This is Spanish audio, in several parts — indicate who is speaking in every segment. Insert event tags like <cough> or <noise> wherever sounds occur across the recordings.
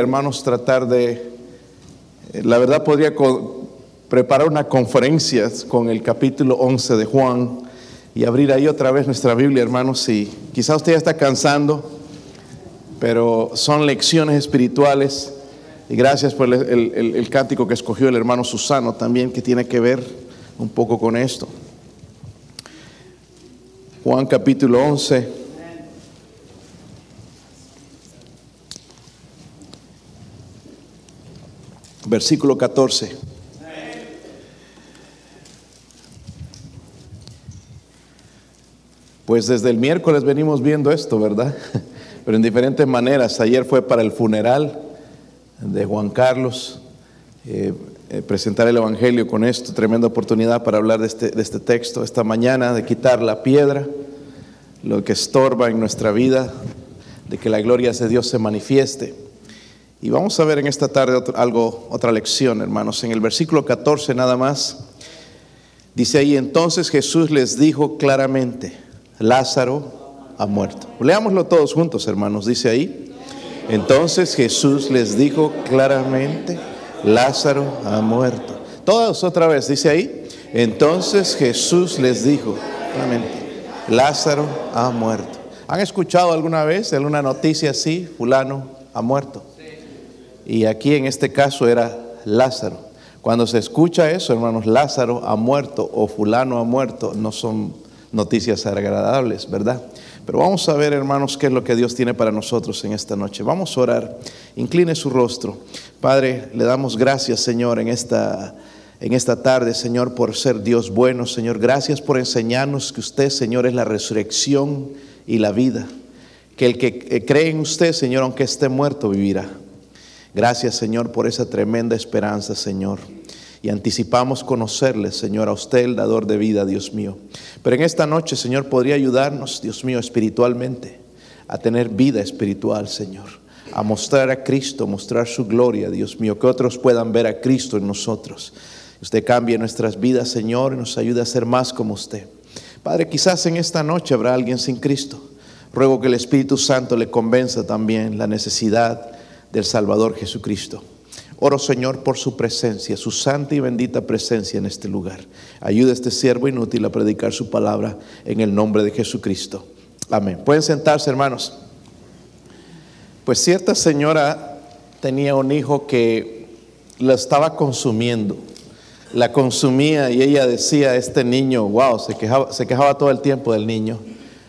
Speaker 1: hermanos, tratar de, eh, la verdad podría preparar una conferencia con el capítulo 11 de Juan y abrir ahí otra vez nuestra Biblia, hermanos, y quizás usted ya está cansando, pero son lecciones espirituales y gracias por el, el cántico que escogió el hermano Susano también, que tiene que ver un poco con esto. Juan capítulo 11. Versículo 14. Pues desde el miércoles venimos viendo esto, ¿verdad? <laughs> Pero en diferentes maneras. Ayer fue para el funeral de Juan Carlos, eh, eh, presentar el Evangelio con esto, tremenda oportunidad para hablar de este, de este texto. Esta mañana de quitar la piedra, lo que estorba en nuestra vida, de que la gloria de Dios se manifieste. Y vamos a ver en esta tarde algo, otra lección, hermanos. En el versículo 14 nada más, dice ahí, entonces Jesús les dijo claramente, Lázaro ha muerto. Leámoslo todos juntos, hermanos, dice ahí. Entonces Jesús les dijo claramente, Lázaro ha muerto. Todos otra vez, dice ahí. Entonces Jesús les dijo claramente, Lázaro ha muerto. ¿Han escuchado alguna vez alguna noticia así? Fulano ha muerto. Y aquí en este caso era Lázaro. Cuando se escucha eso, hermanos, Lázaro ha muerto o fulano ha muerto, no son noticias agradables, ¿verdad? Pero vamos a ver, hermanos, qué es lo que Dios tiene para nosotros en esta noche. Vamos a orar. Incline su rostro. Padre, le damos gracias, Señor, en esta en esta tarde, Señor, por ser Dios bueno, Señor. Gracias por enseñarnos que usted, Señor, es la resurrección y la vida. Que el que cree en usted, Señor, aunque esté muerto, vivirá. Gracias, Señor, por esa tremenda esperanza, Señor. Y anticipamos conocerle, Señor, a usted, el dador de vida, Dios mío. Pero en esta noche, Señor, podría ayudarnos, Dios mío, espiritualmente, a tener vida espiritual, Señor. A mostrar a Cristo, mostrar su gloria, Dios mío, que otros puedan ver a Cristo en nosotros. Usted cambie nuestras vidas, Señor, y nos ayude a ser más como usted. Padre, quizás en esta noche habrá alguien sin Cristo. Ruego que el Espíritu Santo le convenza también la necesidad del Salvador Jesucristo. Oro, Señor, por su presencia, su santa y bendita presencia en este lugar. Ayuda a este siervo inútil a predicar su palabra en el nombre de Jesucristo. Amén. Pueden sentarse, hermanos. Pues cierta señora tenía un hijo que lo estaba consumiendo. La consumía y ella decía, este niño, wow, se quejaba, se quejaba todo el tiempo del niño.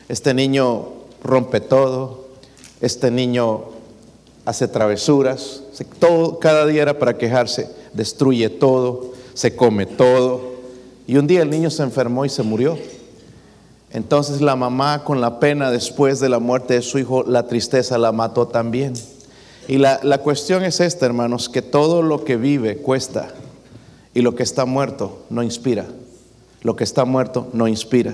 Speaker 1: Este niño rompe todo. Este niño hace travesuras, todo, cada día era para quejarse, destruye todo, se come todo. Y un día el niño se enfermó y se murió. Entonces la mamá con la pena después de la muerte de su hijo, la tristeza la mató también. Y la, la cuestión es esta, hermanos, que todo lo que vive cuesta y lo que está muerto no inspira. Lo que está muerto no inspira.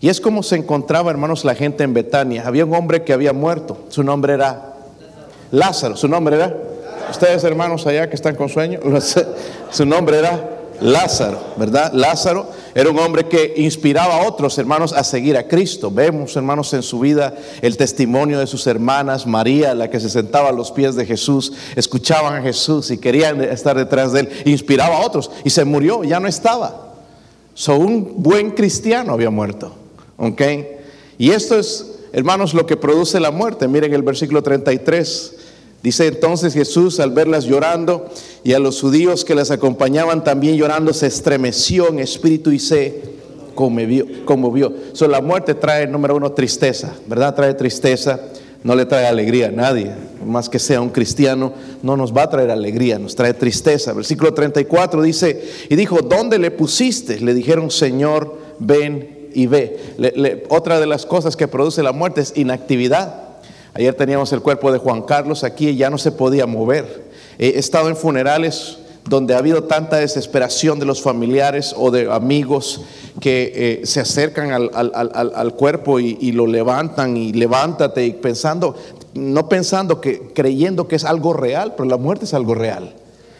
Speaker 1: Y es como se encontraba, hermanos, la gente en Betania. Había un hombre que había muerto. Su nombre era Lázaro, su nombre era, ustedes hermanos allá que están con sueño, <laughs> su nombre era Lázaro, ¿verdad? Lázaro era un hombre que inspiraba a otros hermanos a seguir a Cristo. Vemos, hermanos, en su vida el testimonio de sus hermanas, María, la que se sentaba a los pies de Jesús, escuchaban a Jesús y querían estar detrás de él, inspiraba a otros y se murió, ya no estaba. So, un buen cristiano había muerto, ¿ok? Y esto es, hermanos, lo que produce la muerte. Miren el versículo 33. Dice entonces Jesús al verlas llorando y a los judíos que las acompañaban también llorando, se estremeció en espíritu y se conmovió. conmovió. So, la muerte trae, número uno, tristeza, ¿verdad? Trae tristeza, no le trae alegría a nadie, más que sea un cristiano, no nos va a traer alegría, nos trae tristeza. Versículo 34 dice, y dijo, ¿dónde le pusiste? Le dijeron, Señor, ven y ve. otra de las cosas que produce la muerte es inactividad. Ayer teníamos el cuerpo de Juan Carlos aquí y ya no se podía mover. He estado en funerales donde ha habido tanta desesperación de los familiares o de amigos que eh, se acercan al, cuerpo y, y, lo levantan y levántate y pensando, no pensando que, creyendo que es algo real, pero la muerte es algo real.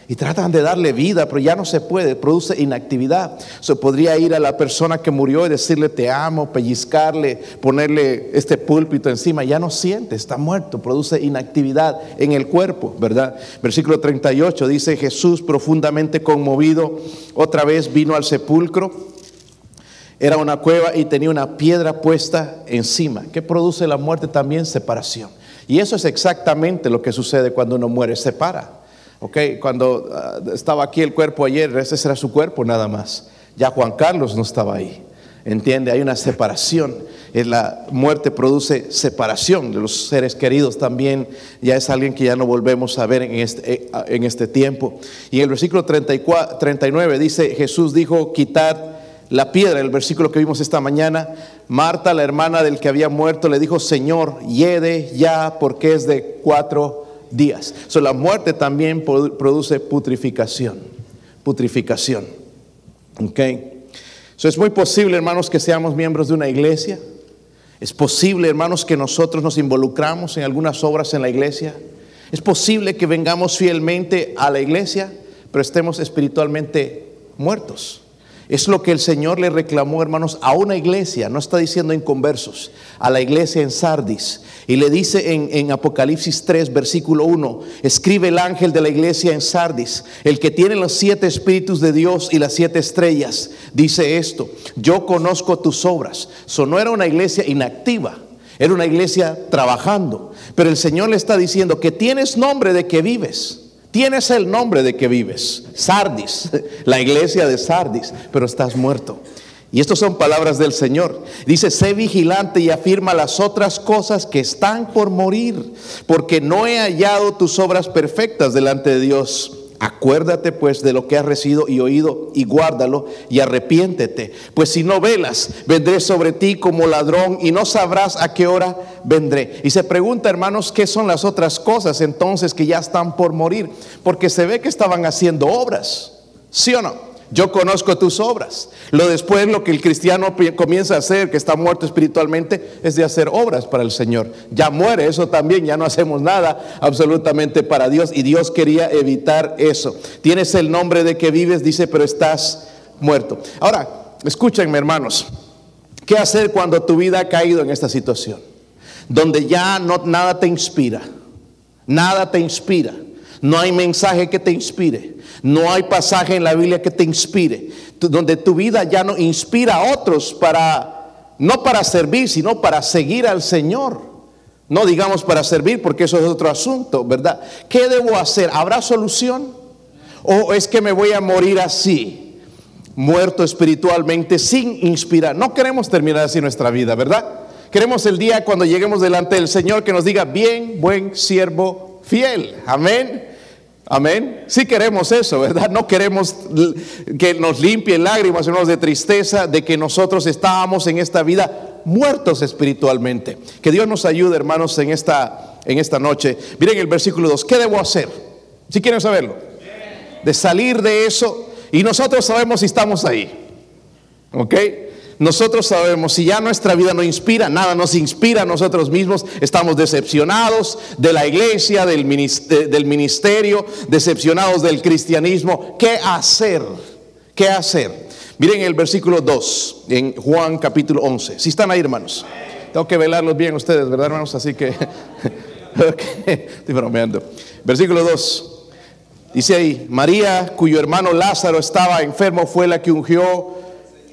Speaker 1: Y tratan de darle vida, pero ya no se puede, produce inactividad. Se podría ir a la persona que murió y decirle te amo, pellizcarle, ponerle este púlpito encima, ya no siente, está muerto, produce inactividad en el cuerpo, ¿verdad? Versículo 38 dice Jesús profundamente conmovido, otra vez vino al sepulcro. Era una cueva y tenía una piedra puesta encima. ¿Qué produce la muerte también? Separación. Y eso es exactamente lo que sucede cuando uno muere, separa. Ok, cuando ah, estaba aquí el cuerpo ayer, ese era su cuerpo nada más. Ya Juan Carlos no estaba ahí. Entiende, hay una separación. La muerte produce separación de los seres queridos también. Ya es alguien que ya no volvemos a ver en este, eh, en este tiempo. Y en el versículo 34, 39 dice, Jesús dijo, quitar la piedra, el versículo que vimos esta mañana, Marta, la hermana del que había muerto, le dijo, Señor, yede ya porque es de cuatro días. So, la muerte también produce putrificación. Putrificación. Ok. So, es muy posible, hermanos, que seamos miembros de una iglesia. Es posible, hermanos, que nosotros nos involucramos en algunas obras en la iglesia. Es posible que vengamos fielmente a la iglesia, pero estemos espiritualmente muertos. Es lo que el Señor le reclamó, hermanos, a una iglesia, no está diciendo inconversos, a la iglesia en Sardis. Y le dice en, Apocalipsis 3, versículo 1, escribe el ángel de la iglesia en Sardis, el que tiene los siete espíritus de Dios y las siete estrellas, dice esto, yo conozco tus obras. So, no era una iglesia inactiva, era una iglesia trabajando. Pero el Señor le está diciendo que tienes nombre de que vives. Tienes el nombre de que vives, Sardis, <laughs> la iglesia de Sardis, pero estás muerto. Y estas son palabras del Señor. Dice, sé vigilante y afirma las otras cosas que están por morir, porque no he hallado tus obras perfectas delante de Dios. Acuérdate pues de lo que has recibido y oído y guárdalo y arrepiéntete. Pues si no velas, vendré sobre ti como ladrón y no sabrás a qué hora vendré. Y se pregunta, hermanos, ¿qué son las otras cosas entonces que ya están por morir? Porque se ve que estaban haciendo obras. ¿Sí o no? Yo conozco tus obras. Lo después, lo que el cristiano comienza a hacer, que está muerto espiritualmente, es de hacer obras para el Señor. Ya muere eso también, ya no hacemos nada absolutamente para Dios. Y Dios quería evitar eso. Tienes el nombre de que vives, dice, pero estás muerto. Ahora, escúchenme hermanos, ¿qué hacer cuando tu vida ha caído en esta situación? Donde ya no, nada te inspira, nada te inspira, no hay mensaje que te inspire. No hay pasaje en la Biblia que te inspire, donde tu vida ya no inspira a otros para, no para servir, sino para seguir al Señor. No digamos para servir, porque eso es otro asunto, ¿verdad? ¿Qué debo hacer? ¿Habrá solución? ¿O es que me voy a morir así, muerto espiritualmente, sin inspirar? No queremos terminar así nuestra vida, ¿verdad? Queremos el día cuando lleguemos delante del Señor que nos diga, bien, buen siervo, fiel. Amén. Amén. Sí queremos eso, ¿verdad? No queremos que nos limpien lágrimas, hermanos, de tristeza de que nosotros estábamos en esta vida muertos espiritualmente. Que Dios nos ayude, hermanos, en esta, en esta noche. Miren el versículo 2. ¿Qué debo hacer? Si quieren saberlo. De salir de eso. Y nosotros sabemos si estamos ahí. ¿Ok? Nosotros sabemos, si ya nuestra vida no inspira, nada nos inspira a nosotros mismos, estamos decepcionados de la iglesia, del ministerio, decepcionados del cristianismo. ¿Qué hacer? ¿Qué hacer? Miren el versículo 2 en Juan capítulo 11. Si están ahí, hermanos. Tengo que velarlos bien ustedes, ¿verdad, hermanos? Así que, <laughs> estoy bromeando. Versículo 2. Dice ahí, María, cuyo hermano Lázaro estaba enfermo, fue la que ungió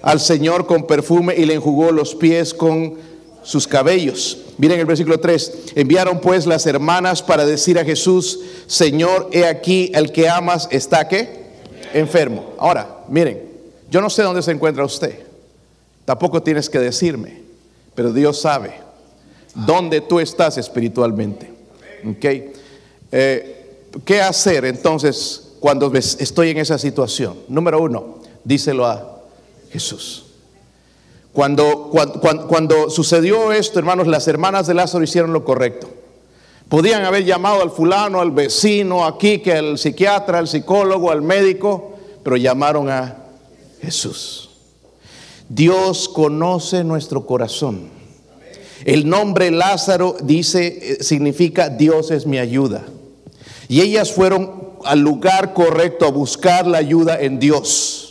Speaker 1: al Señor con perfume y le enjugó los pies con sus cabellos. Miren el versículo 3. Enviaron pues las hermanas para decir a Jesús, Señor, he aquí el que amas está que enfermo. Ahora, miren, yo no sé dónde se encuentra usted. Tampoco tienes que decirme, pero Dios sabe dónde tú estás espiritualmente. Okay. Eh, ¿Qué hacer entonces cuando estoy en esa situación? Número uno, díselo a Jesús. Cuando, cuando, sucedió esto, hermanos, las hermanas de Lázaro hicieron lo correcto. Podían haber llamado al fulano, al vecino, aquí, que al psiquiatra, al psicólogo, al médico, pero llamaron a Jesús. Dios conoce nuestro corazón. El nombre Lázaro dice, eh, significa Dios es mi ayuda. Y ellas fueron al lugar correcto, a buscar la ayuda en Dios.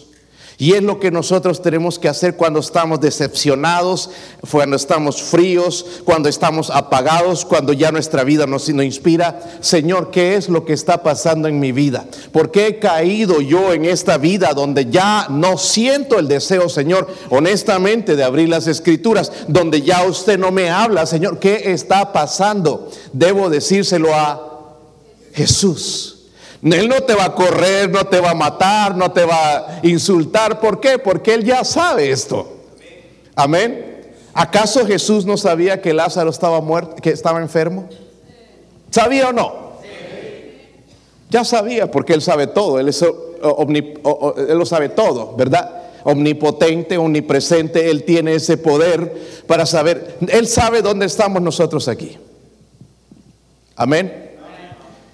Speaker 1: Y es lo que nosotros tenemos que hacer cuando estamos decepcionados, cuando estamos fríos, cuando estamos apagados, cuando ya nuestra vida nos, nos inspira. Señor, ¿qué es lo que está pasando en mi vida? ¿Por qué he caído yo en esta vida donde ya no siento el deseo, Señor, honestamente, de abrir las escrituras, donde ya usted no me habla, Señor? ¿Qué está pasando? Debo decírselo a Jesús. Él no te va a correr, no te va a matar, no te va a insultar. ¿Por qué? Porque Él ya sabe esto. Amén. ¿Acaso Jesús no sabía que Lázaro estaba muerto, que estaba enfermo? ¿Sabía o no? Ya sabía, porque Él sabe todo. Él, es él lo sabe todo, ¿verdad? Omnipotente, omnipresente. Él tiene ese poder para saber. Él sabe dónde estamos nosotros aquí. Amén.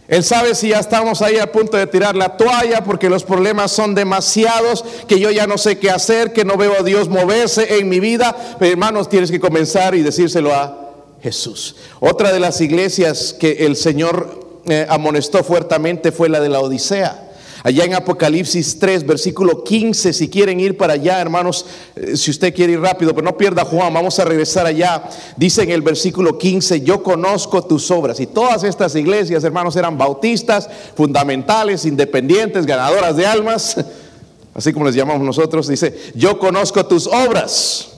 Speaker 1: Él sabe si ya estamos ahí a punto de tirar la toalla porque los problemas son demasiados, que yo ya no sé qué hacer, que no veo a Dios moverse en mi vida. Pero hermanos, tienes que comenzar y decírselo a Jesús. Otra de las iglesias que el Señor eh, amonestó fuertemente fue la de la Odisea. Allá en Apocalipsis 3, versículo 15, si quieren ir para allá, hermanos, eh, si usted quiere ir rápido, pero no pierda Juan, vamos a regresar allá. Dice en el versículo 15, yo conozco tus obras. Y todas estas iglesias, hermanos, eran bautistas, fundamentales, independientes, ganadoras de almas, <laughs> así como les llamamos nosotros. Dice, yo conozco tus obras,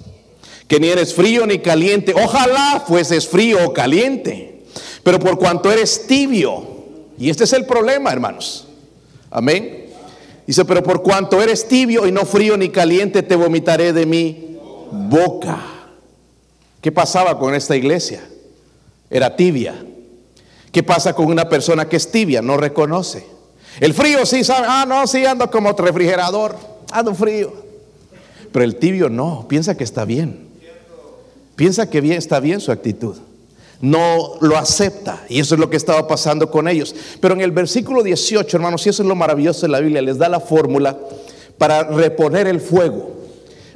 Speaker 1: que ni eres frío ni caliente. Ojalá fueses frío o caliente, pero por cuanto eres tibio, y este es el problema, hermanos. Amén. Dice, pero por cuanto eres tibio y no frío ni caliente, te vomitaré de mi boca. ¿Qué pasaba con esta iglesia? Era tibia. ¿Qué pasa con una persona que es tibia? No reconoce. El frío sí sabe, ah, no, sí ando como refrigerador, ando frío. Pero el tibio no, piensa que está bien. Piensa que bien, está bien su actitud no lo acepta. Y eso es lo que estaba pasando con ellos. Pero en el versículo 18, hermanos, y eso es lo maravilloso de la Biblia, les da la fórmula para reponer el fuego.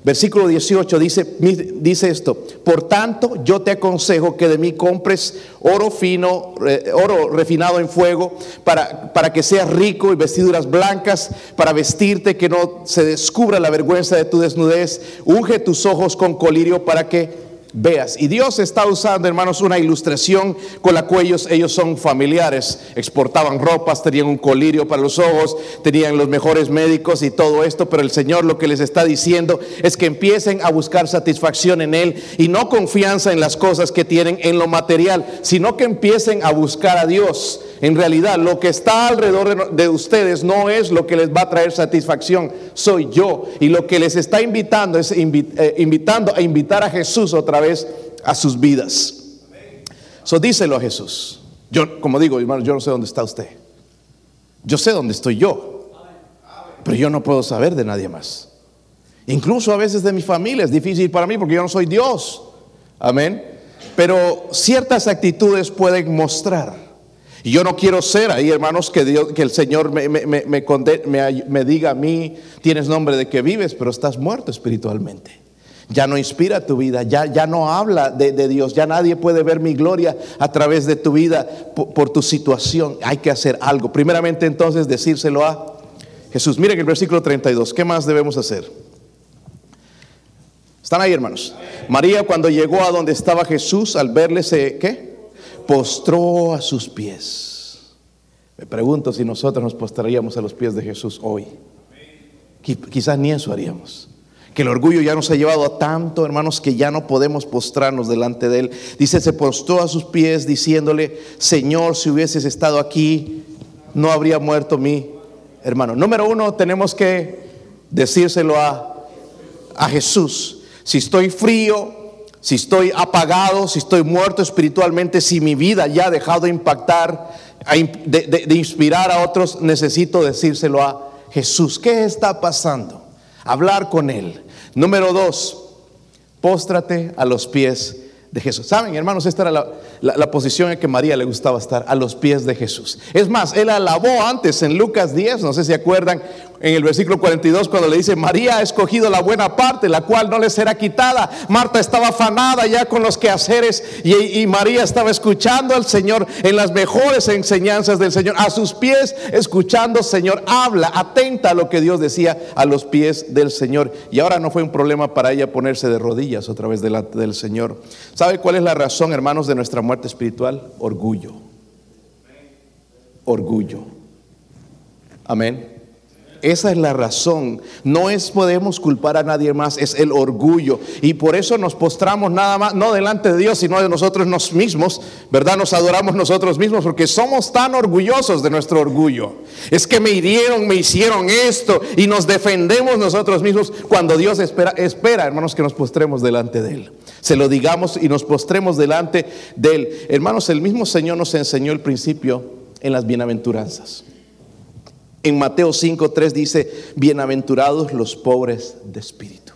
Speaker 1: Versículo 18 dice, dice esto, por tanto yo te aconsejo que de mí compres oro fino, oro refinado en fuego, para, para que seas rico y vestiduras blancas, para vestirte que no se descubra la vergüenza de tu desnudez, unge tus ojos con colirio para que veas. Y Dios está usando, hermanos, una ilustración con la cual ellos, ellos son familiares. Exportaban ropas, tenían un colirio para los ojos, tenían los mejores médicos y todo esto, pero el Señor lo que les está diciendo es que empiecen a buscar satisfacción en Él y no confianza en las cosas que tienen en lo material, sino que empiecen a buscar a Dios. En realidad, lo que está alrededor de ustedes no es lo que les va a traer satisfacción, soy yo. Y lo que les está invitando es eh, invitando a invitar a Jesús otra vez a sus vidas. So díselo a Jesús. Yo, como digo, hermano, yo no sé dónde está usted. Yo sé dónde estoy yo. Pero yo no puedo saber de nadie más. Incluso a veces de mi familia es difícil para mí porque yo no soy Dios. Amén. Pero ciertas actitudes pueden mostrar. Y yo no quiero ser ahí, hermanos, que, Dios, que el Señor me, me, me, me, diga a mí, tienes nombre de que vives, pero estás muerto espiritualmente ya no inspira tu vida, ya, ya no habla de, Dios, ya nadie puede ver mi gloria a través de tu vida por, tu situación. Hay que hacer algo. Primeramente entonces decírselo a Jesús. Miren el versículo 32, ¿qué más debemos hacer? ¿Están ahí, hermanos? María cuando llegó a donde estaba Jesús, al verle se, ¿qué? Postró a sus pies. Me pregunto si nosotros nos postraríamos a los pies de Jesús hoy. Quizás ni eso haríamos que el orgullo ya nos ha llevado a tanto, hermanos, que ya no podemos postrarnos delante de Él. Dice, se postró a sus pies diciéndole, Señor, si hubieses estado aquí, no habría muerto mi hermano. Número uno, tenemos que decírselo a, a Jesús. Si estoy frío, si estoy apagado, si estoy muerto espiritualmente, si mi vida ya ha dejado de impactar, de, inspirar a otros, necesito decírselo a Jesús. ¿Qué está pasando? hablar con Él. Número dos, póstrate a los pies de Jesús. Saben, hermanos, esta era la, posición en que María le gustaba estar, a los pies de Jesús. Es más, él alabó antes en Lucas 10, no sé si acuerdan, en el versículo 42 cuando le dice, María ha escogido la buena parte, la cual no le será quitada. Marta estaba afanada ya con los quehaceres y, María estaba escuchando al Señor en las mejores enseñanzas del Señor. A sus pies, escuchando, Señor, habla, atenta a lo que Dios decía a los pies del Señor. Y ahora no fue un problema para ella ponerse de rodillas otra vez delante del Señor. ¿Sabe cuál es la razón, hermanos, de nuestra muerte espiritual? Orgullo. Orgullo. Amén. Esa es la razón. No es podemos culpar a nadie más, es el orgullo. Y por eso nos postramos nada más, no delante de Dios, sino de nosotros mismos, ¿verdad? Nos adoramos nosotros mismos porque somos tan orgullosos de nuestro orgullo. Es que me hirieron, me hicieron esto y nos defendemos nosotros mismos cuando Dios espera, espera, hermanos, que nos postremos delante de Él. Se lo digamos y nos postremos delante de Él. Hermanos, el mismo Señor nos enseñó el principio en las bienaventuranzas. En Mateo 5.3 dice, bienaventurados los pobres de espíritu.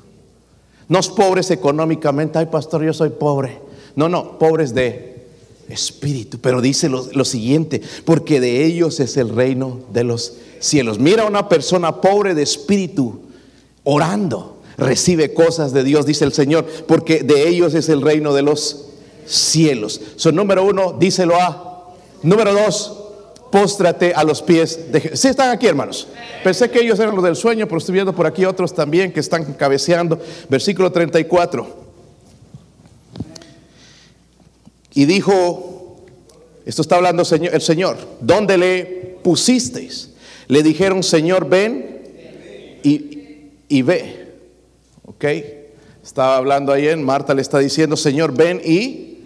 Speaker 1: No es pobres económicamente, ay pastor, yo soy pobre. No, no, pobres de espíritu. Pero dice lo, lo siguiente, porque de ellos es el reino de los cielos. Mira a una persona pobre de espíritu orando, recibe cosas de Dios, dice el Señor, porque de ellos es el reino de los cielos. Son número uno, díselo a. Número dos, póstrate a los pies de Jesús. ¿Sí están aquí, hermanos? Pensé que ellos eran los del sueño, pero estoy viendo por aquí otros también que están cabeceando. Versículo 34. Y dijo, esto está hablando el Señor, ¿dónde le pusisteis? Le dijeron, Señor, ven y, y ve. ¿Ok? Estaba hablando en Marta le está diciendo, Señor, ven y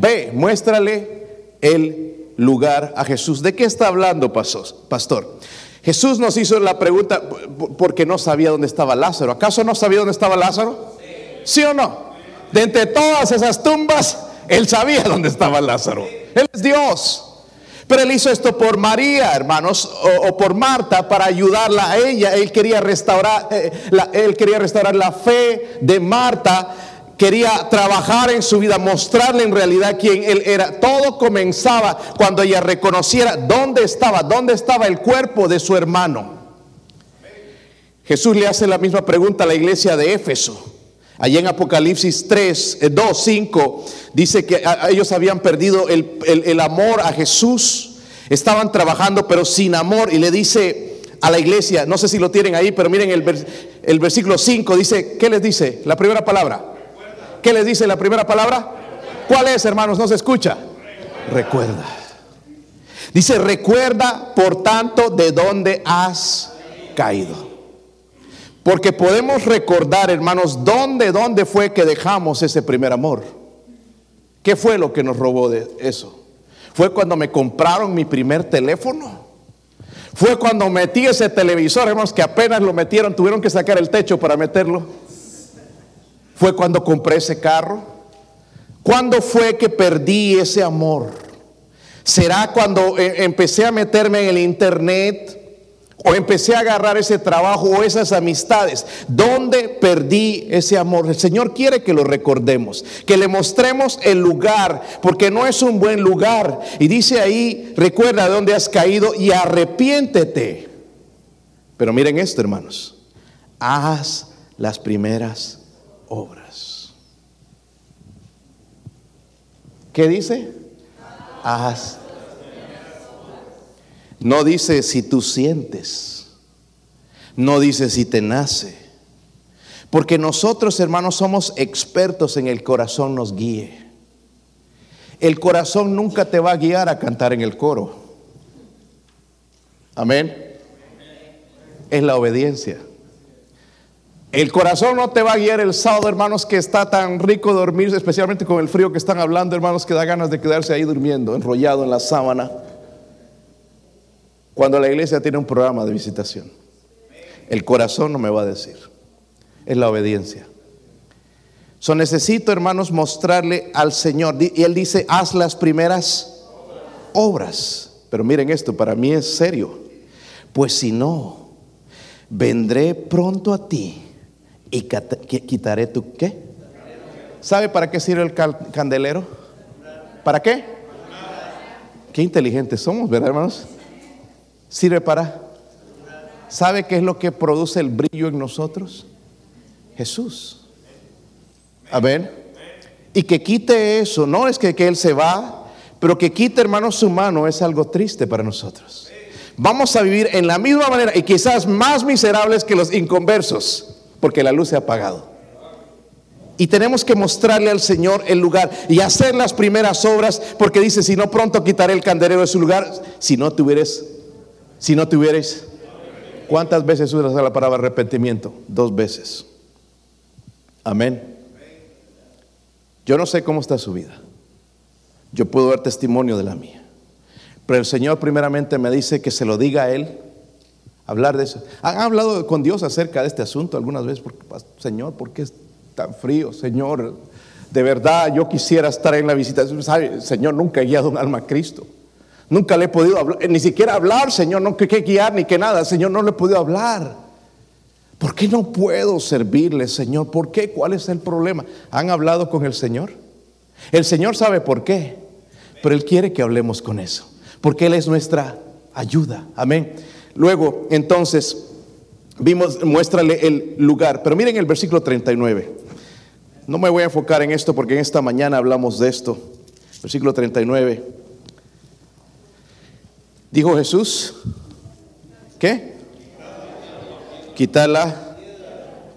Speaker 1: ve, muéstrale el lugar a Jesús. ¿De qué está hablando, pastor? Jesús nos hizo la pregunta porque no sabía dónde estaba Lázaro. ¿Acaso no sabía dónde estaba Lázaro? ¿Sí o no? De entre todas esas tumbas, él sabía <laughs> dónde estaba Lázaro. Él es Dios. Pero él hizo esto por María, hermanos, o, por Marta para ayudarla a ella. Él quería restaurar, eh, él quería restaurar la fe de Marta quería trabajar en su vida, mostrarle en realidad quién él era. Todo comenzaba cuando ella reconociera dónde estaba, dónde estaba el cuerpo de su hermano. Jesús le hace la misma pregunta a la iglesia de Éfeso. Allí en Apocalipsis 3, 2, 5, dice que ellos habían perdido el, amor a Jesús. Estaban trabajando pero sin amor. Y le dice a la iglesia, no sé si lo tienen ahí, pero miren el, el versículo 5, dice, ¿qué les dice? La primera palabra. ¿Qué les dice la primera palabra? ¿Cuál es, hermanos? No se escucha. Recuerda. Dice, recuerda, por tanto, de dónde has caído. Porque podemos recordar, hermanos, dónde, dónde fue que dejamos ese primer amor. ¿Qué fue lo que nos robó de eso? Fue cuando me compraron mi primer teléfono. Fue cuando metí ese televisor, hermanos, que apenas lo metieron, tuvieron que sacar el techo para meterlo. ¿Fue cuando compré ese carro? ¿Cuándo fue que perdí ese amor? ¿Será cuando eh, empecé a meterme en el internet? ¿O empecé a agarrar ese trabajo o esas amistades? ¿Dónde perdí ese amor? El Señor quiere que lo recordemos, que le mostremos el lugar, porque no es un buen lugar. Y dice ahí, recuerda de dónde has caído y arrepiéntete. Pero miren esto, hermanos. Haz las primeras obras. ¿Qué dice? Haz. No dice si tú sientes. No dice si te nace. Porque nosotros, hermanos, somos expertos en el corazón nos guíe. El corazón nunca te va a guiar a cantar en el coro. Amén. Es la obediencia. El corazón no te va a guiar el sábado, hermanos, que está tan rico dormir, especialmente con el frío que están hablando, hermanos, que da ganas de quedarse ahí durmiendo, enrollado en la sábana. Cuando la iglesia tiene un programa de visitación, el corazón no me va a decir, es la obediencia. So necesito, hermanos, mostrarle al Señor. Y Él dice, haz las primeras obras. Pero miren esto, para mí es serio. Pues si no, vendré pronto a ti y quitaré tu qué. ¿Sabe para qué sirve el candelero? ¿Para qué? Qué inteligentes somos, ¿verdad, hermanos? Sirve para ¿Sabe qué es lo que produce el brillo en nosotros? Jesús. A ver. Y que quite eso, no es que, que Él se va, pero que quite, hermano, su mano es algo triste para nosotros. Vamos a vivir en la misma manera y quizás más miserables que los inconversos, porque la luz se ha apagado. Y tenemos que mostrarle al Señor el lugar y hacer las primeras obras, porque dice, si no pronto quitaré el candelero de su lugar, si no tuvieres, si no tuvieres, ¿cuántas veces usas la palabra arrepentimiento? Dos veces. Amén. Yo no sé cómo está su vida. Yo puedo dar testimonio de la mía. Pero el Señor primeramente me dice que se lo diga a Él. Hablar de eso. ¿Han hablado con Dios acerca de este asunto algunas veces? Señor, ¿por qué es tan frío? Señor, de verdad yo quisiera estar en la visita. Señor, nunca he guiado un alma a Cristo. Nunca le he podido hablar, ni siquiera hablar, Señor, no que, que guiar ni que nada. Señor, no le he podido hablar. ¿Por qué no puedo servirle, Señor? ¿Por qué? ¿Cuál es el problema? ¿Han hablado con el Señor? El Señor sabe por qué, pero Él quiere que hablemos con eso, porque Él es nuestra ayuda. Amén. Luego, entonces, vimos, muéstrale el lugar, pero miren el versículo 39. No me voy a enfocar en esto porque en esta mañana hablamos de esto. Versículo 39. Dijo Jesús, ¿qué? quitar la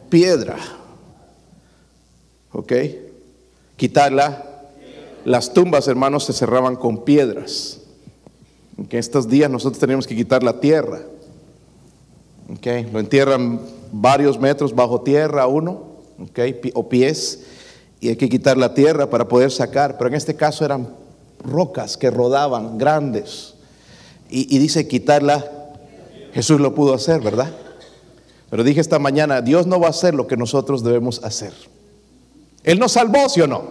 Speaker 1: piedra. ¿Ok? Quitarla. Las tumbas, hermanos, se cerraban con piedras. En estos días nosotros tenemos que quitar la tierra. ¿Ok? Lo entierran varios metros bajo tierra uno, ¿ok? O pies. Y hay que quitar la tierra para poder sacar. Pero en este caso eran rocas que rodaban, grandes. Y, y dice quitarla. Jesús lo pudo hacer, ¿verdad? Pero dije esta mañana, Dios no va a hacer lo que nosotros debemos hacer. Él nos salvó, ¿sí o no?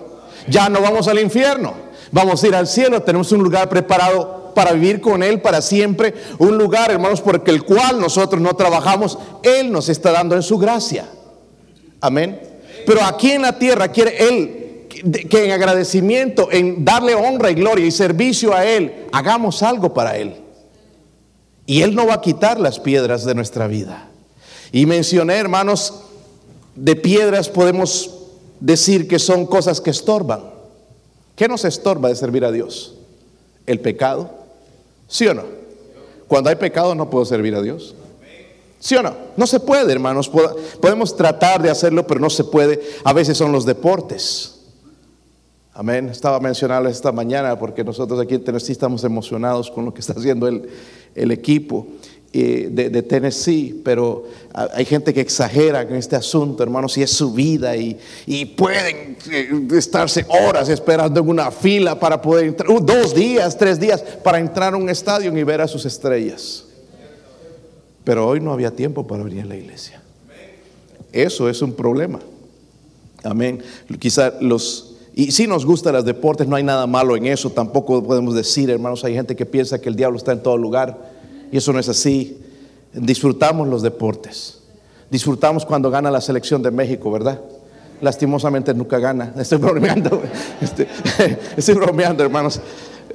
Speaker 1: Ya no vamos al infierno, vamos a ir al cielo, tenemos un lugar preparado para vivir con Él para siempre, un lugar, hermanos, porque el cual nosotros no trabajamos, Él nos está dando en su gracia. Amén. Pero aquí en la tierra quiere Él que en agradecimiento, en darle honra y gloria y servicio a Él, hagamos algo para Él. Y Él no va a quitar las piedras de nuestra vida. Y mencioné, hermanos, de piedras podemos decir que son cosas que estorban. ¿Qué nos estorba de servir a Dios? ¿El pecado? ¿Sí o no? Cuando hay pecado no puedo servir a Dios. ¿Sí o no? No se puede, hermanos. Podemos tratar de hacerlo, pero no se puede. A veces son los deportes. Amén. Estaba mencionando esta mañana porque nosotros aquí en Tennessee estamos emocionados con lo que está haciendo el, el equipo de, Tennessee, pero hay gente que exagera en este asunto, hermanos, y es su vida y, pueden eh, estarse horas esperando en una fila para poder entrar, uh, dos días, tres días, para entrar a un estadio y ver a sus estrellas. Pero hoy no había tiempo para venir a la iglesia. Eso es un problema. Amén. Quizá los... Y si nos gustan los deportes, no hay nada malo en eso, tampoco podemos decir, hermanos, hay gente que piensa que el diablo está en todo lugar. Eso no es así. Disfrutamos los deportes. Disfrutamos cuando gana la selección de México, ¿verdad? Lastimosamente nunca gana. <laughs> Estoy bromeando. Este, <laughs> estoy, bromeando, hermanos.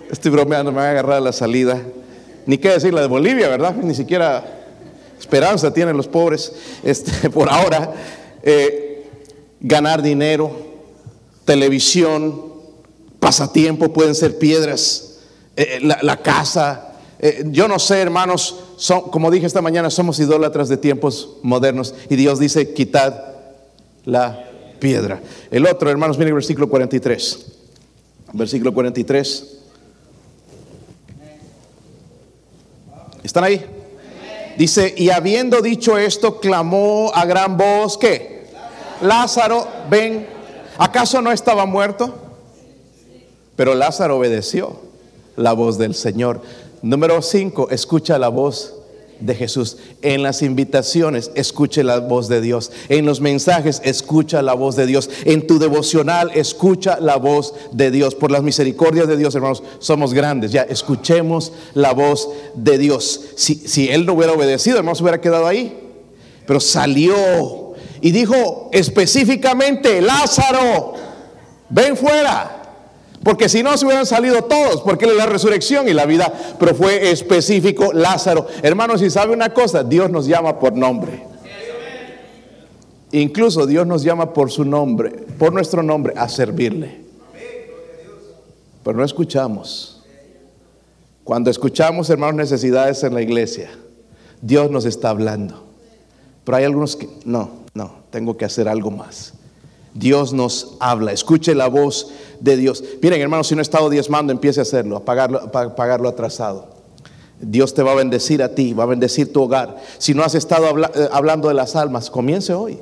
Speaker 1: Estoy bromeando, me van a agarrar la salida. Ni qué decir la de Bolivia, ¿verdad? Ni siquiera esperanza tienen los pobres este, <laughs> por ahora. Eh, ganar dinero, televisión, pasatiempo, pueden ser piedras, eh, la casa, eh, yo no sé, hermanos, como dije esta mañana, somos idólatras de tiempos modernos y Dios dice, quitad la piedra. El otro, hermanos, miren el versículo 43. Versículo 43. ¿Están ahí? Dice, y habiendo dicho esto, clamó a gran voz, ¿qué? Lázaro, ven. ¿Acaso no estaba muerto? Pero Lázaro obedeció la voz del Señor. Número cinco, escucha la voz de Jesús. En las invitaciones, escuche la voz de Dios. En los mensajes, escucha la voz de Dios. En tu devocional, escucha la voz de Dios. Por las misericordias de Dios, hermanos, somos grandes. Ya, escuchemos la voz de Dios. Si, si Él no hubiera obedecido, hermanos, hubiera quedado ahí. Pero salió y dijo específicamente, Lázaro, ven fuera. Porque si no se hubieran salido todos, porque Él es la resurrección y la vida, pero fue específico Lázaro. Hermanos, si sabe una cosa, Dios nos llama por nombre. Incluso Dios nos llama por su nombre, por nuestro nombre, a servirle. Pero no escuchamos. Cuando escuchamos, hermanos, necesidades en la iglesia, Dios nos está hablando. Pero hay algunos que, no, no, tengo que hacer algo más. Dios nos habla, escuche la voz de Dios. Miren, hermanos, si no he estado diezmando, empiece a hacerlo, a pagarlo, pagarlo atrasado. Dios te va a bendecir a ti, va a bendecir tu hogar. Si no has estado eh, hablando de las almas, comience hoy.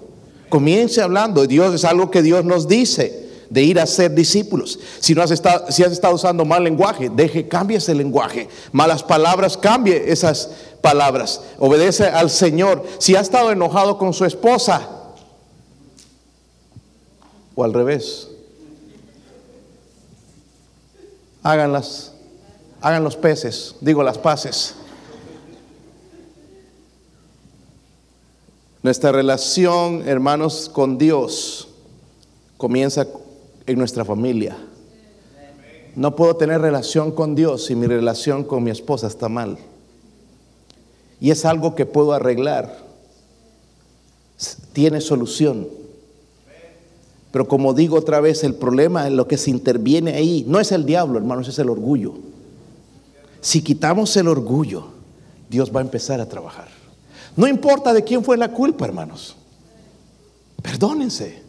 Speaker 1: Comience hablando. Dios es algo que Dios nos dice de ir a ser discípulos. Si no has estado, si has estado usando mal lenguaje, deje, cambie ese lenguaje. Malas palabras, cambie esas palabras. Obedece al Señor. Si ha estado enojado con su esposa, o al revés, háganlas, hagan los peces, digo las paces. Nuestra relación, hermanos, con Dios comienza en nuestra familia. No puedo tener relación con Dios si mi relación con mi esposa está mal. Y es algo que puedo arreglar. Tiene solución. Pero como digo otra vez, el problema en lo que se interviene ahí no es el diablo, hermanos, es el orgullo. Si quitamos el orgullo, Dios va a empezar a trabajar. No importa de quién fue la culpa, hermanos. Perdónense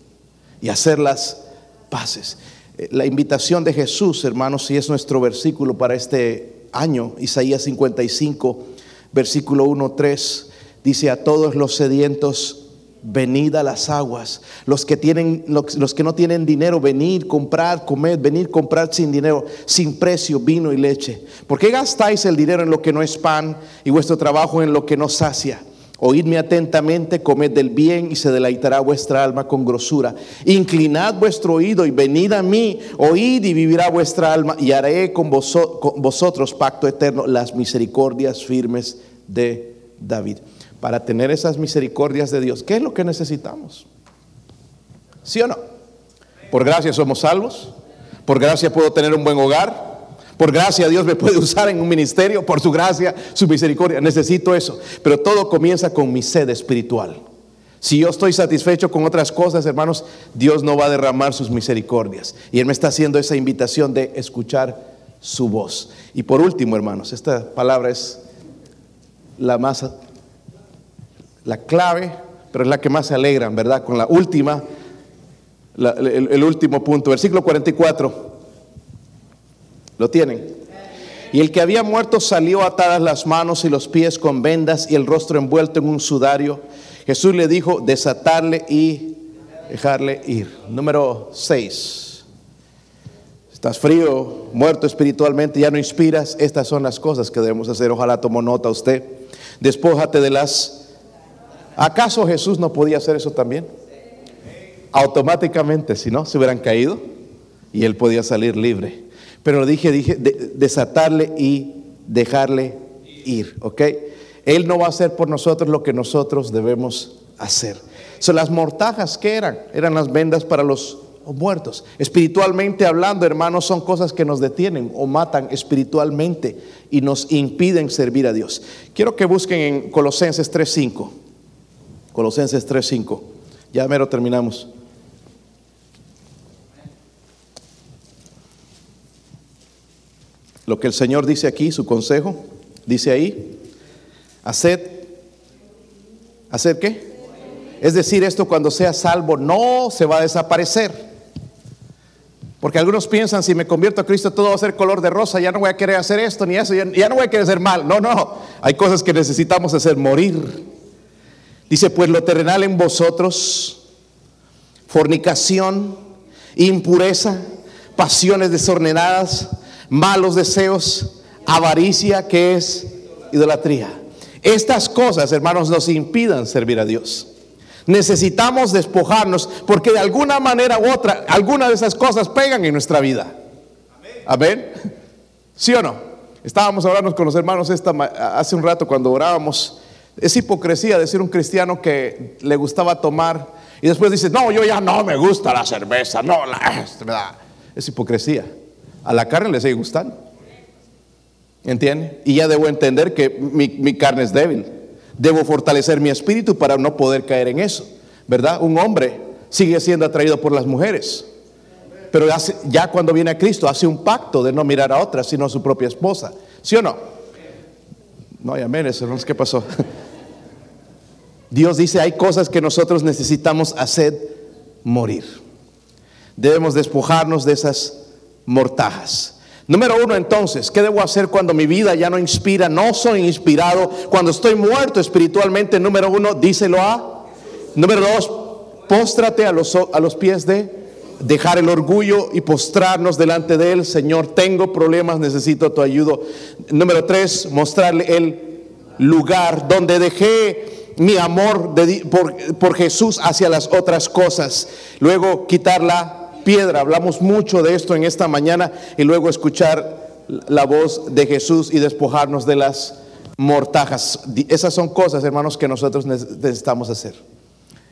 Speaker 1: y hacer las paces. Eh, la invitación de Jesús, hermanos, si es nuestro versículo para este año, Isaías 55, versículo 1, 3, dice a todos los sedientos, venid a las aguas. Los que, tienen, los, que no tienen dinero, venid, comprar, comer, venir, comprar sin dinero, sin precio, vino y leche. ¿Por qué gastáis el dinero en lo que no es pan y vuestro trabajo en lo que no sacia? Oídme atentamente, comed del bien y se deleitará vuestra alma con grosura. Inclinad vuestro oído y venid a mí, oíd y vivirá vuestra alma y haré con, con vosotros pacto eterno, las misericordias firmes de David para tener esas misericordias de Dios. ¿Qué es lo que necesitamos? ¿Sí o no? Por gracia somos salvos. Por gracia puedo tener un buen hogar. Por gracia Dios me puede <laughs> usar en un ministerio. Por su gracia, su misericordia. Necesito eso. Pero todo comienza con mi sed espiritual. Si yo estoy satisfecho con otras cosas, hermanos, Dios no va a derramar sus misericordias. Y Él me está haciendo esa invitación de escuchar su voz. Y por último, hermanos, esta palabra es la más la clave, pero es la que más se alegran, ¿verdad? Con la última, el, último punto, versículo 44. ¿Lo tienen? Y el que había muerto salió atadas las manos y los pies con vendas y el rostro envuelto en un sudario. Jesús le dijo, desatarle y dejarle ir. Número 6. Estás frío, muerto espiritualmente, ya no inspiras. Estas son las cosas que debemos hacer. Ojalá tomó nota usted. Despójate de las ¿Acaso Jesús no podía hacer eso también? Automáticamente, si no, se hubieran caído y él podía salir libre. Pero dije, dije, desatarle y dejarle ir, ¿ok? Él no va a hacer por nosotros lo que nosotros debemos hacer. Son las mortajas, ¿qué eran? Eran las vendas para los muertos. Espiritualmente hablando, hermanos, son cosas que nos detienen o matan espiritualmente y nos impiden servir a Dios. Quiero que busquen en Colosenses 3.5. Colosenses 3:5. Ya mero terminamos. Lo que el Señor dice aquí, su consejo, dice ahí, haced, ¿hacer qué? Es decir, esto cuando sea salvo no se va a desaparecer. Porque algunos piensan, si me convierto a Cristo, todo va a ser color de rosa, ya no voy a querer hacer esto ni eso, ya, ya no voy a querer hacer mal. No, no, hay cosas que necesitamos hacer, morir. Dice, pues lo terrenal en vosotros, fornicación, impureza, pasiones desordenadas, malos deseos, avaricia, que es idolatría. Estas cosas, hermanos, nos impidan servir a Dios. Necesitamos despojarnos porque de alguna manera u otra, alguna de esas cosas pegan en nuestra vida. Amén. ¿Sí o no? Estábamos hablando con los hermanos hace un rato cuando orábamos es hipocresía decir un cristiano que le gustaba tomar y después dice, no, yo ya no me gusta la cerveza, no, la, es hipocresía. A la carne le sigue gustando. ¿Entiende? Y ya debo entender que mi, mi carne es débil. Debo fortalecer mi espíritu para no poder caer en eso. ¿Verdad? Un hombre sigue siendo atraído por las mujeres. Pero ya cuando viene a Cristo hace un pacto de no mirar a otra, sino a su propia esposa. ¿Sí o no? No, ya amén, hermanos, ¿qué pasó? Dios dice, hay cosas que nosotros necesitamos hacer morir. Debemos despojarnos de esas mortajas. Número uno, entonces, ¿qué debo hacer cuando mi vida ya no inspira? No soy inspirado. Cuando estoy muerto espiritualmente, número uno, díselo a. Número dos, póstrate a los, a los pies de dejar el orgullo y postrarnos delante de Él. Señor, tengo problemas, necesito tu ayuda. Número tres, mostrarle el lugar donde dejé mi amor por, por, Jesús hacia las otras cosas. Luego quitar la piedra. Hablamos mucho de esto en esta mañana y luego escuchar la voz de Jesús y despojarnos de las mortajas. Esas son cosas, hermanos, que nosotros necesitamos hacer.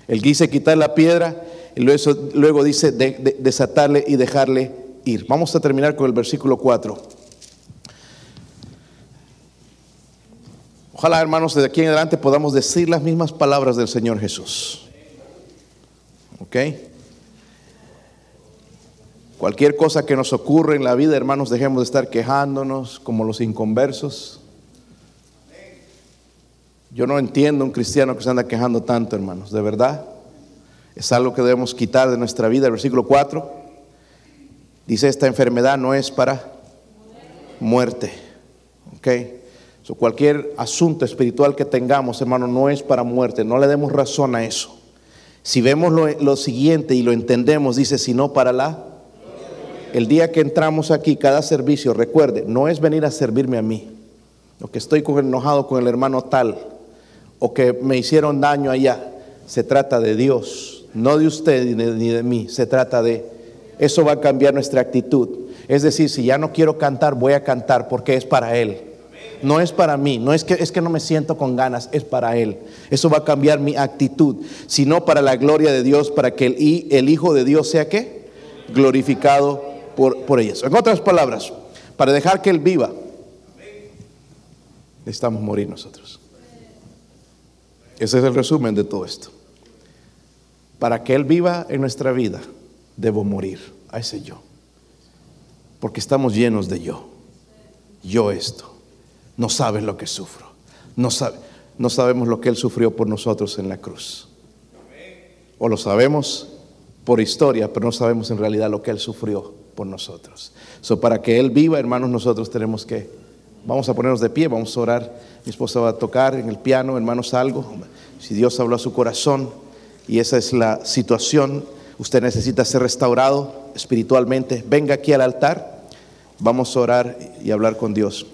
Speaker 1: Él quise quitar la piedra y luego, dice desatarle y dejarle ir. Vamos a terminar con el versículo 4. Ojalá, hermanos, desde aquí en adelante podamos decir las mismas palabras del Señor Jesús. ¿Ok? Cualquier cosa que nos ocurra en la vida, hermanos, dejemos de estar quejándonos como los inconversos. Yo no entiendo un cristiano que se anda quejando tanto, hermanos, de verdad. Es algo que debemos quitar de nuestra vida. El versículo 4 dice, esta enfermedad no es para muerte. ¿Ok? cualquier asunto espiritual que tengamos, hermano, no es para muerte. No le demos razón a eso. Si vemos lo, lo siguiente y lo entendemos, dice, sino para la... El día que entramos aquí, cada servicio, recuerde, no es venir a servirme a mí. Lo que estoy enojado con el hermano tal, o que me hicieron daño allá, se trata de Dios no de usted ni de, mí, se trata de, eso va a cambiar nuestra actitud. Es decir, si ya no quiero cantar, voy a cantar porque es para Él. No es para mí, no es que, es que no me siento con ganas, es para Él. Eso va a cambiar mi actitud, sino para la gloria de Dios, para que el, el Hijo de Dios sea que glorificado por, por ellos. En otras palabras, para dejar que Él viva, necesitamos morir nosotros. Ese es el resumen de todo esto. Para que Él viva en nuestra vida, debo morir a ese yo. Porque estamos llenos de yo. Yo esto. No sabes lo que sufro. No, no sabemos lo que Él sufrió por nosotros en la cruz. O lo sabemos por historia, pero no sabemos en realidad lo que Él sufrió por nosotros. So, para que Él viva, hermanos, nosotros tenemos que, vamos a ponernos de pie, vamos a orar. Mi esposa va a tocar en el piano, hermanos, algo. Si Dios habló a su corazón y esa es la situación. Usted necesita ser restaurado espiritualmente. Venga aquí al altar. Vamos a orar y hablar con Dios.